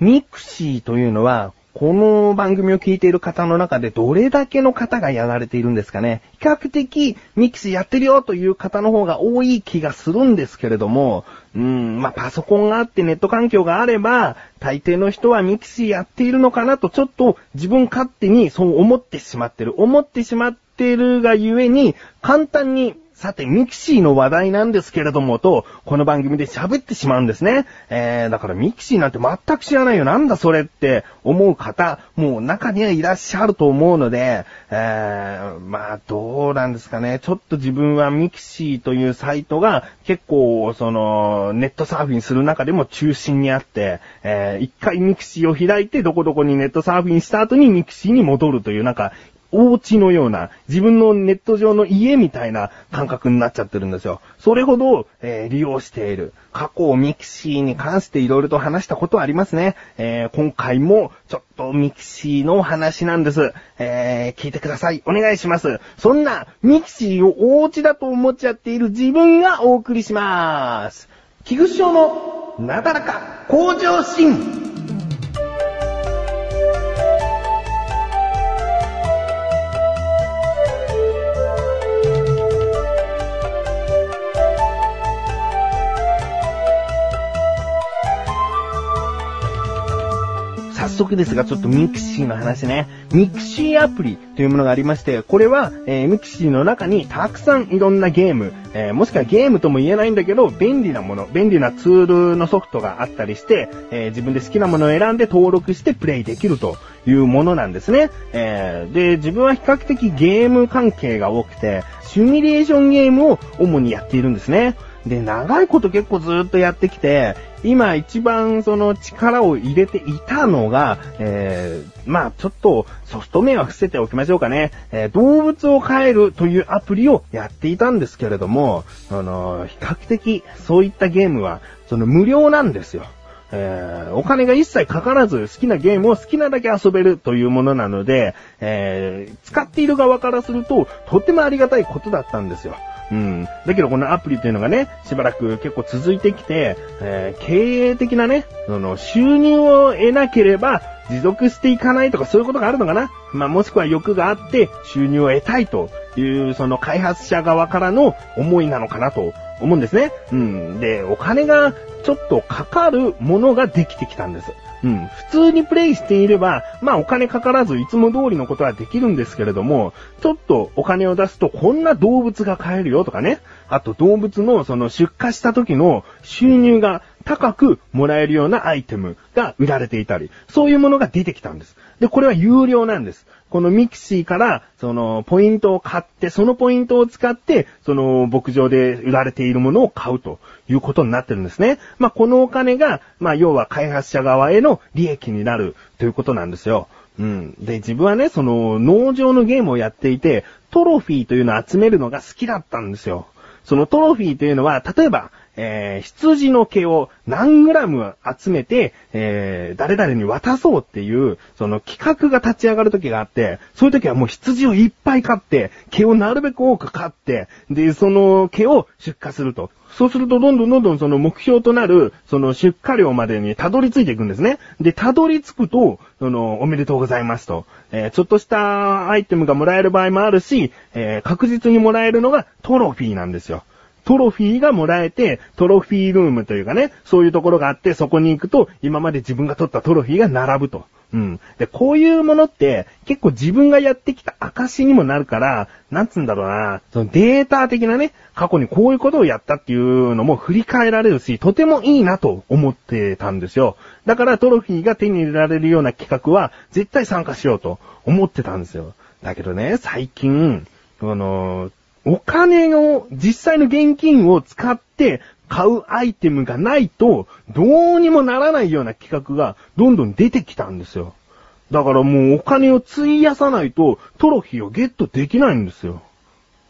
ミクシーというのは、この番組を聞いている方の中でどれだけの方がやられているんですかね。比較的ミクシーやってるよという方の方が多い気がするんですけれども、うん、まあ、パソコンがあってネット環境があれば、大抵の人はミクシーやっているのかなとちょっと自分勝手にそう思ってしまってる。思ってしまってるがゆえに、簡単にさて、ミクシーの話題なんですけれどもと、この番組で喋ってしまうんですね。えー、だからミクシーなんて全く知らないよ。なんだそれって思う方、もう中にはいらっしゃると思うので、えー、まあ、どうなんですかね。ちょっと自分はミクシーというサイトが結構、その、ネットサーフィンする中でも中心にあって、えー、一回ミクシーを開いてどこどこにネットサーフィンした後にミクシーに戻るという、なんか、お家のような、自分のネット上の家みたいな感覚になっちゃってるんですよ。それほど、えー、利用している。過去ミクシーに関して色々と話したことありますね。えー、今回もちょっとミクシーの話なんです。えー、聞いてください。お願いします。そんなミキシーをお家だと思っちゃっている自分がお送りします。菊池賞のなだらか向上心。早速ですが、ちょっとミクシーの話ね。ミクシーアプリというものがありまして、これは、えー、ミクシーの中にたくさんいろんなゲーム、えー、もしくはゲームとも言えないんだけど、便利なもの、便利なツールのソフトがあったりして、えー、自分で好きなものを選んで登録してプレイできるというものなんですね。えー、で、自分は比較的ゲーム関係が多くて、シミュレーションゲームを主にやっているんですね。で、長いこと結構ずっとやってきて、今一番その力を入れていたのが、えー、まあちょっとソフト面は伏せておきましょうかね。えー、動物を飼えるというアプリをやっていたんですけれども、あの比較的そういったゲームは、その無料なんですよ。えー、お金が一切かからず好きなゲームを好きなだけ遊べるというものなので、えー、使っている側からするととってもありがたいことだったんですよ。うん。だけどこのアプリというのがね、しばらく結構続いてきて、えー、経営的なね、その収入を得なければ持続していかないとかそういうことがあるのかな？まあ、もしくは欲があって収入を得たいという、その開発者側からの思いなのかなと思うんですね。うん。で、お金がちょっとかかるものができてきたんです。うん。普通にプレイしていれば、まあお金かからずいつも通りのことはできるんですけれども、ちょっとお金を出すとこんな動物が買えるよとかね。あと動物のその出荷した時の収入が高くもらえるようなアイテムが売られていたり、そういうものが出てきたんです。で、これは有料なんです。このミクシーから、その、ポイントを買って、そのポイントを使って、その、牧場で売られているものを買うということになってるんですね。まあ、このお金が、まあ、要は開発者側への利益になるということなんですよ。うん。で、自分はね、その、農場のゲームをやっていて、トロフィーというのを集めるのが好きだったんですよ。そのトロフィーというのは、例えば、えー、羊の毛を何グラム集めて、えー、誰々に渡そうっていう、その企画が立ち上がる時があって、そういう時はもう羊をいっぱい飼って、毛をなるべく多く飼って、で、その毛を出荷すると。そうするとどんどんどんどんその目標となる、その出荷量までにたどり着いていくんですね。で、たどり着くと、その、おめでとうございますと。えー、ちょっとしたアイテムがもらえる場合もあるし、えー、確実にもらえるのがトロフィーなんですよ。トロフィーがもらえて、トロフィールームというかね、そういうところがあって、そこに行くと、今まで自分が取ったトロフィーが並ぶと。うん。で、こういうものって、結構自分がやってきた証にもなるから、なんつうんだろうな、そのデータ的なね、過去にこういうことをやったっていうのも振り返られるし、とてもいいなと思ってたんですよ。だからトロフィーが手に入れられるような企画は、絶対参加しようと思ってたんですよ。だけどね、最近、あの、お金を、実際の現金を使って買うアイテムがないと、どうにもならないような企画がどんどん出てきたんですよ。だからもうお金を費やさないとトロフィーをゲットできないんですよ。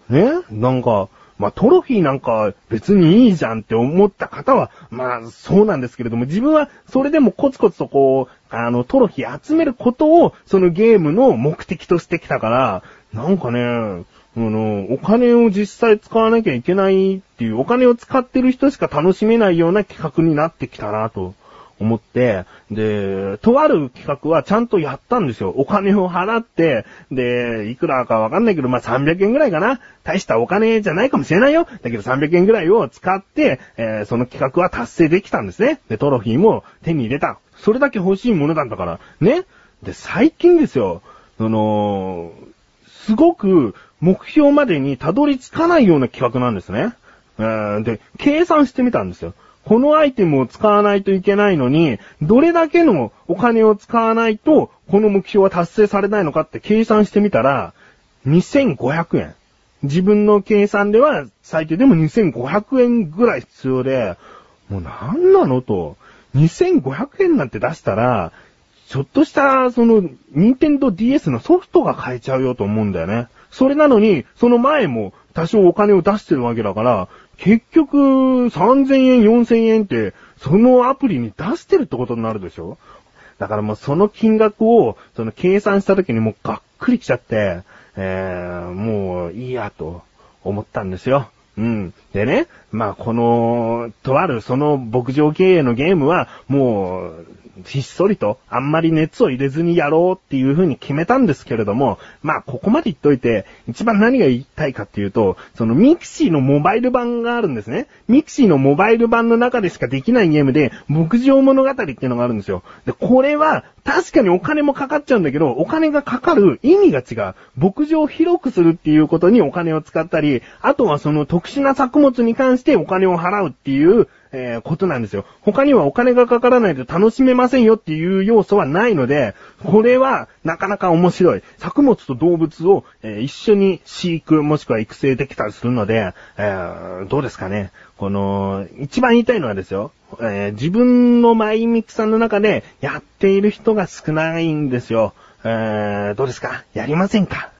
ね？なんか、まあ、トロフィーなんか別にいいじゃんって思った方は、まあ、そうなんですけれども、自分はそれでもコツコツとこう、あの、トロフィー集めることを、そのゲームの目的としてきたから、なんかね、あの、お金を実際使わなきゃいけないっていう、お金を使ってる人しか楽しめないような企画になってきたなと思って、で、とある企画はちゃんとやったんですよ。お金を払って、で、いくらかわかんないけど、まあ、300円ぐらいかな。大したお金じゃないかもしれないよ。だけど300円ぐらいを使って、えーその企画は達成できたんですね。で、トロフィーも手に入れた。それだけ欲しいものなんだから。ね。で、最近ですよ。その、すごく目標までにたどり着かないような企画なんですね。えーで、計算してみたんですよ。このアイテムを使わないといけないのに、どれだけのお金を使わないと、この目標は達成されないのかって計算してみたら、2500円。自分の計算では最低でも2500円ぐらい必要で、もうなんなのと、2500円なんて出したら、ちょっとした、その、ニンテンド DS のソフトが買えちゃうよと思うんだよね。それなのに、その前も多少お金を出してるわけだから、結局、3000円、4000円って、そのアプリに出してるってことになるでしょ？だからもうその金額を、その計算した時にもうがっくりきちゃって、えー、もういいやと思ったんですよ。うん。でね、まあこの、とあるその牧場経営のゲームは、もう、ひっそりと、あんまり熱を入れずにやろうっていう風に決めたんですけれども、まあここまで言っといて、一番何が言いたいかっていうと、そのミクシーのモバイル版があるんですね。ミクシーのモバイル版の中でしかできないゲームで、牧場物語っていうのがあるんですよ。で、これは、確かにお金もかかっちゃうんだけど、お金がかかる意味が違う。牧場を広くするっていうことにお金を使ったり、あとはその特殊な作物に関してお金を払うっていう、えーことなんですよ。他にはお金がかからないと楽しめませんよっていう要素はないので、これはなかなか面白い。作物と動物を、えー一緒に飼育もしくは育成できたりするので、えーどうですかね。この、一番言いたいのはですよ、えー自分のマイミクさんの中でやっている人が少ないんですよ。えーどうですか？やりませんか？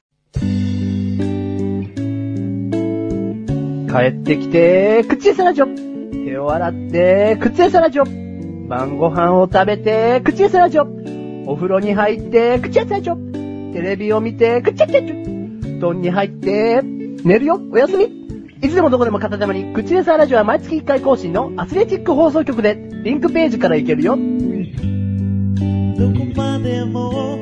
帰ってきて、口エサラジョ。手を洗って、口エサラジョ。晩ご飯を食べて、口エサラジョ。お風呂に入って、口エサラジョ。テレビを見て、口エサラジョ。布団に入って、寝るよ、おやすみ。いつでもどこでも片手間に、口エサラジオは毎月1回更新のアスレチック放送局で、リンクページから行けるよ。どこまでも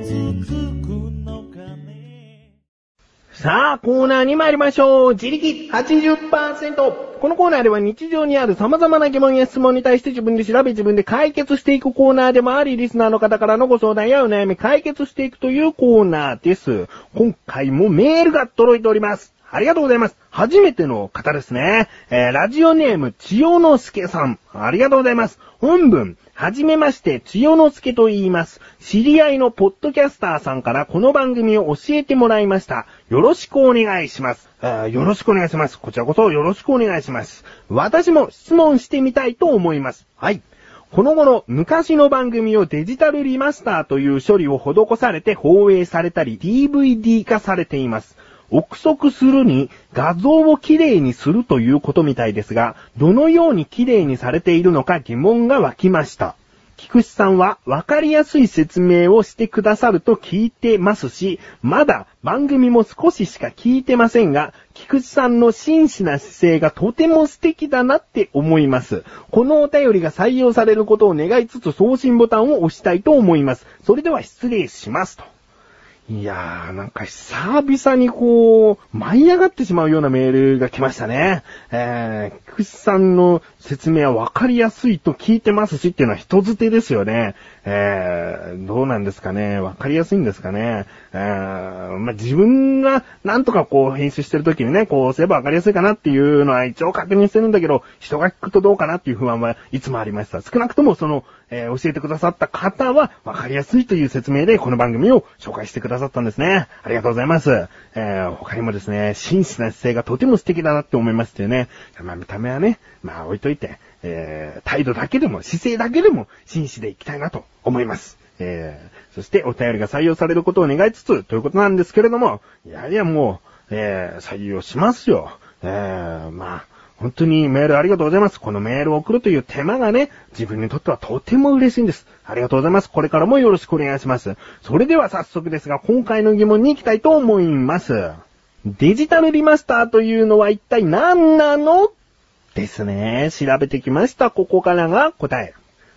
さあ、コーナーに参りましょう。自力80%。このコーナーでは日常にある様々な疑問や質問に対して自分で調べ自分で解決していくコーナーでもあり、リスナーの方からのご相談やお悩み解決していくというコーナーです。今回もメールが届いております。ありがとうございます。初めての方ですね。えー、ラジオネーム、千代之助さん。ありがとうございます。本文、はじめまして、千代之助と言います。知り合いのポッドキャスターさんからこの番組を教えてもらいました。よろしくお願いします。よろしくお願いします。こちらこそよろしくお願いします。私も質問してみたいと思います。はい。この頃、昔の番組をデジタルリマスターという処理を施されて放映されたり、DVD 化されています。憶測するに画像をきれいにするということみたいですが、どのようにきれいにされているのか疑問が湧きました。菊池さんは分かりやすい説明をしてくださると聞いてますし、まだ番組も少ししか聞いてませんが、菊池さんの真摯な姿勢がとても素敵だなって思います。このお便りが採用されることを願いつつ送信ボタンを押したいと思います。それでは失礼しますと。いやー、なんか久々にこう、舞い上がってしまうようなメールが来ましたね。えー、菊池さんの説明は分かりやすいと聞いてますしっていうのは人づてですよね。えー、どうなんですかね？分かりやすいんですかね？えー、まあ、自分がなんとかこう編集してる時にね、こうすれば分かりやすいかなっていうのは一応確認してるんだけど、人が聞くとどうかなっていう不安はいつもありました。少なくともその、えー教えてくださった方は分かりやすいという説明でこの番組を紹介してくださったんですね。ありがとうございます。えー他にもですね、真摯な姿勢がとても素敵だなって思いましてね。まあ見た目はね、まあ置いといて、えー態度だけでも、姿勢だけでも真摯でいきたいなと思います。えーそしてお便りが採用されることを願いつつ、ということなんですけれども、いやいやもう、えー採用しますよ。えーまあ、本当にメールありがとうございます。このメールを送るという手間がね、自分にとってはとても嬉しいんです。ありがとうございます。これからもよろしくお願いします。それでは早速ですが、今回の疑問に行きたいと思います。デジタルリマスターというのは一体何なの？ですね。調べてきました。ここからが答え。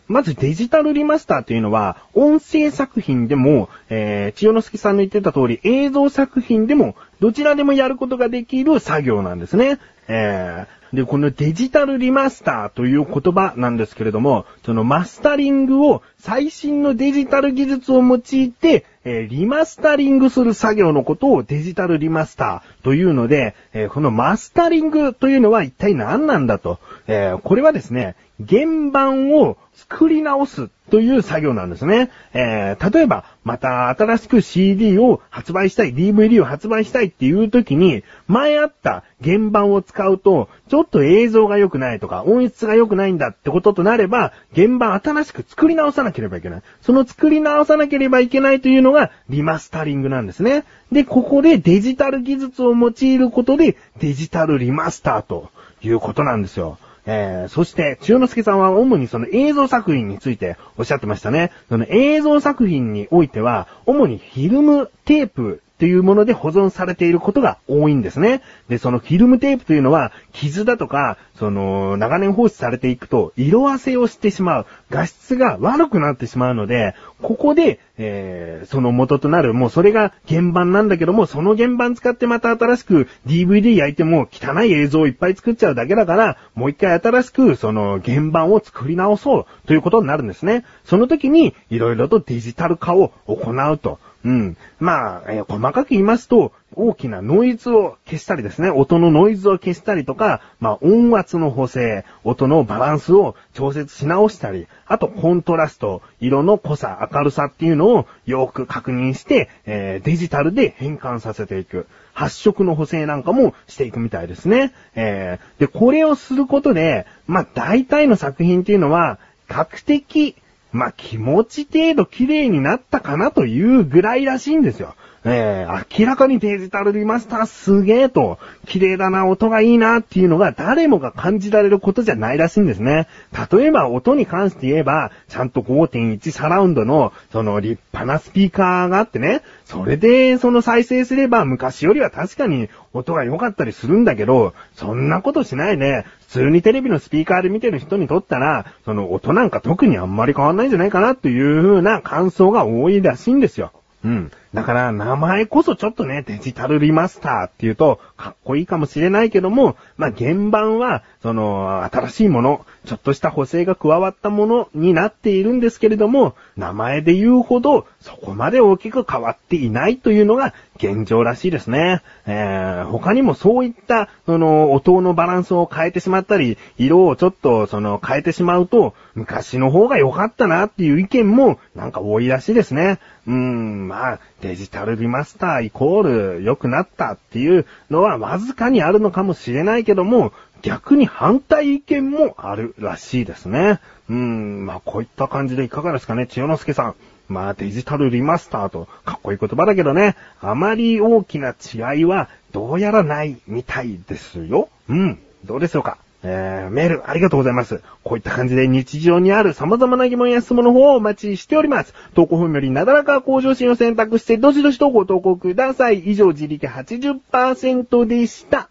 まずデジタルリマスターというのは、音声作品でも、えー、千代之助さんの言ってた通り、映像作品でも、どちらでもやることができる作業なんですね。えー、で、このデジタルリマスターという言葉なんですけれども、そのマスタリングを最新のデジタル技術を用いて、えー、リマスタリングする作業のことをデジタルリマスターというので、えー、このマスタリングというのは一体何なんだと。えー、これはですね、原版を作り直すという作業なんですね。えー、例えば、また新しく CD を発売したい、DVD を発売したいっていう時に、前あった原版を使うと、ちょっと映像が良くないとか、音質が良くないんだってこととなれば、原版新しく作り直さなければいけない。その作り直さなければいけないというのが、リマスタリングなんですね。で、ここでデジタル技術を用いることで、デジタルリマスターということなんですよ。えー、そして、千代之助さんは主にその映像作品についておっしゃってましたね。その映像作品においては、主にフィルムテープというもので保存されていることが多いんですね。で、そのフィルムテープというのは、傷だとか、その、長年放置されていくと、色あせをしてしまう。画質が悪くなってしまうので、ここで、えー、その元となる、もうそれが原版なんだけども、その原版使ってまた新しく DVD 焼いても汚い映像をいっぱい作っちゃうだけだから、もう一回新しくその原版を作り直そうということになるんですね。その時に、いろいろとデジタル化を行うと。うん。まあ、えー、細かく言いますと、大きなノイズを消したりですね、音のノイズを消したりとか、まあ音圧の補正、音のバランスを調節し直したり、あとコントラスト、色の濃さ、明るさっていうのをよく確認して、えー、デジタルで変換させていく。発色の補正なんかもしていくみたいですね。えー、で、これをすることで、まあ大体の作品っていうのは、比較的、まあ、気持ち程度綺麗になったかなというぐらいらしいんですよ。えー、明らかにデジタルリマスターすげえと、綺麗だな、音がいいなっていうのが誰もが感じられることじゃないらしいんですね。例えば音に関して言えば、ちゃんと5.1サラウンドの、その立派なスピーカーがあってね、それでその再生すれば昔よりは確かに音が良かったりするんだけど、そんなことしないで、普通にテレビのスピーカーで見てる人にとったら、その音なんか特にあんまり変わんないんじゃないかなという風な感想が多いらしいんですよ。うん。だから、名前こそちょっとね、デジタルリマスターっていうと、かっこいいかもしれないけども、まあ、原版は、その、新しいもの、ちょっとした補正が加わったものになっているんですけれども、名前で言うほど、そこまで大きく変わっていないというのが現状らしいですね。えー、他にもそういった、その、音のバランスを変えてしまったり、色をちょっと、その、変えてしまうと、昔の方が良かったなっていう意見も、なんか多いらしいですね。うーん、まあ、デジタルリマスターイコール良くなったっていうのはわずかにあるのかもしれないけども、逆に反対意見もあるらしいですね。うん、まあこういった感じでいかがですかね、千代之助さん。まあデジタルリマスターとかっこいい言葉だけどね、あまり大きな違いはどうやらないみたいですよ。うん、どうでしょうか？えー、メールありがとうございます。こういった感じで日常にある様々な疑問や質問の方をお待ちしております。投稿本よりなだらか向上心を選択して、どしどしとご投稿ください。以上、自力80%でした。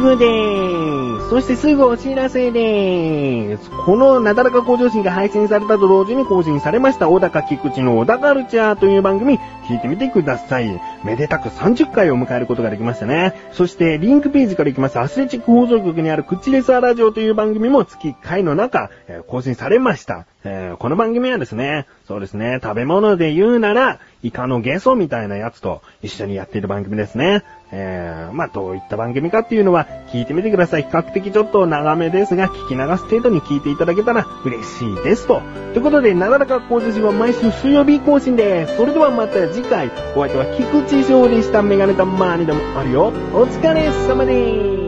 グでーす。そしてすぐお知らせでーす。このなだらか向上心が配信されたと同時に更新されました小高菊池の小高カルチャーという番組聞いてみてください。めでたく30回を迎えることができましたね。そしてリンクページから行きますアスレチック放送局にあるクッチレスアラジオという番組も月1回の中、えー、更新されました。えー、この番組はですね、そうですね、食べ物で言うなら、イカのゲソみたいなやつと一緒にやっている番組ですね。えー、まあ、どういった番組かっていうのは聞いてみてください。比較的ちょっと長めですが、聞き流す程度に聞いていただけたら嬉しいですと。ということで、なだらか工事は毎週水曜日更新です。それではまた次回、お相手は菊池翔でした。メガネたまーにでもあるよ。お疲れ様です。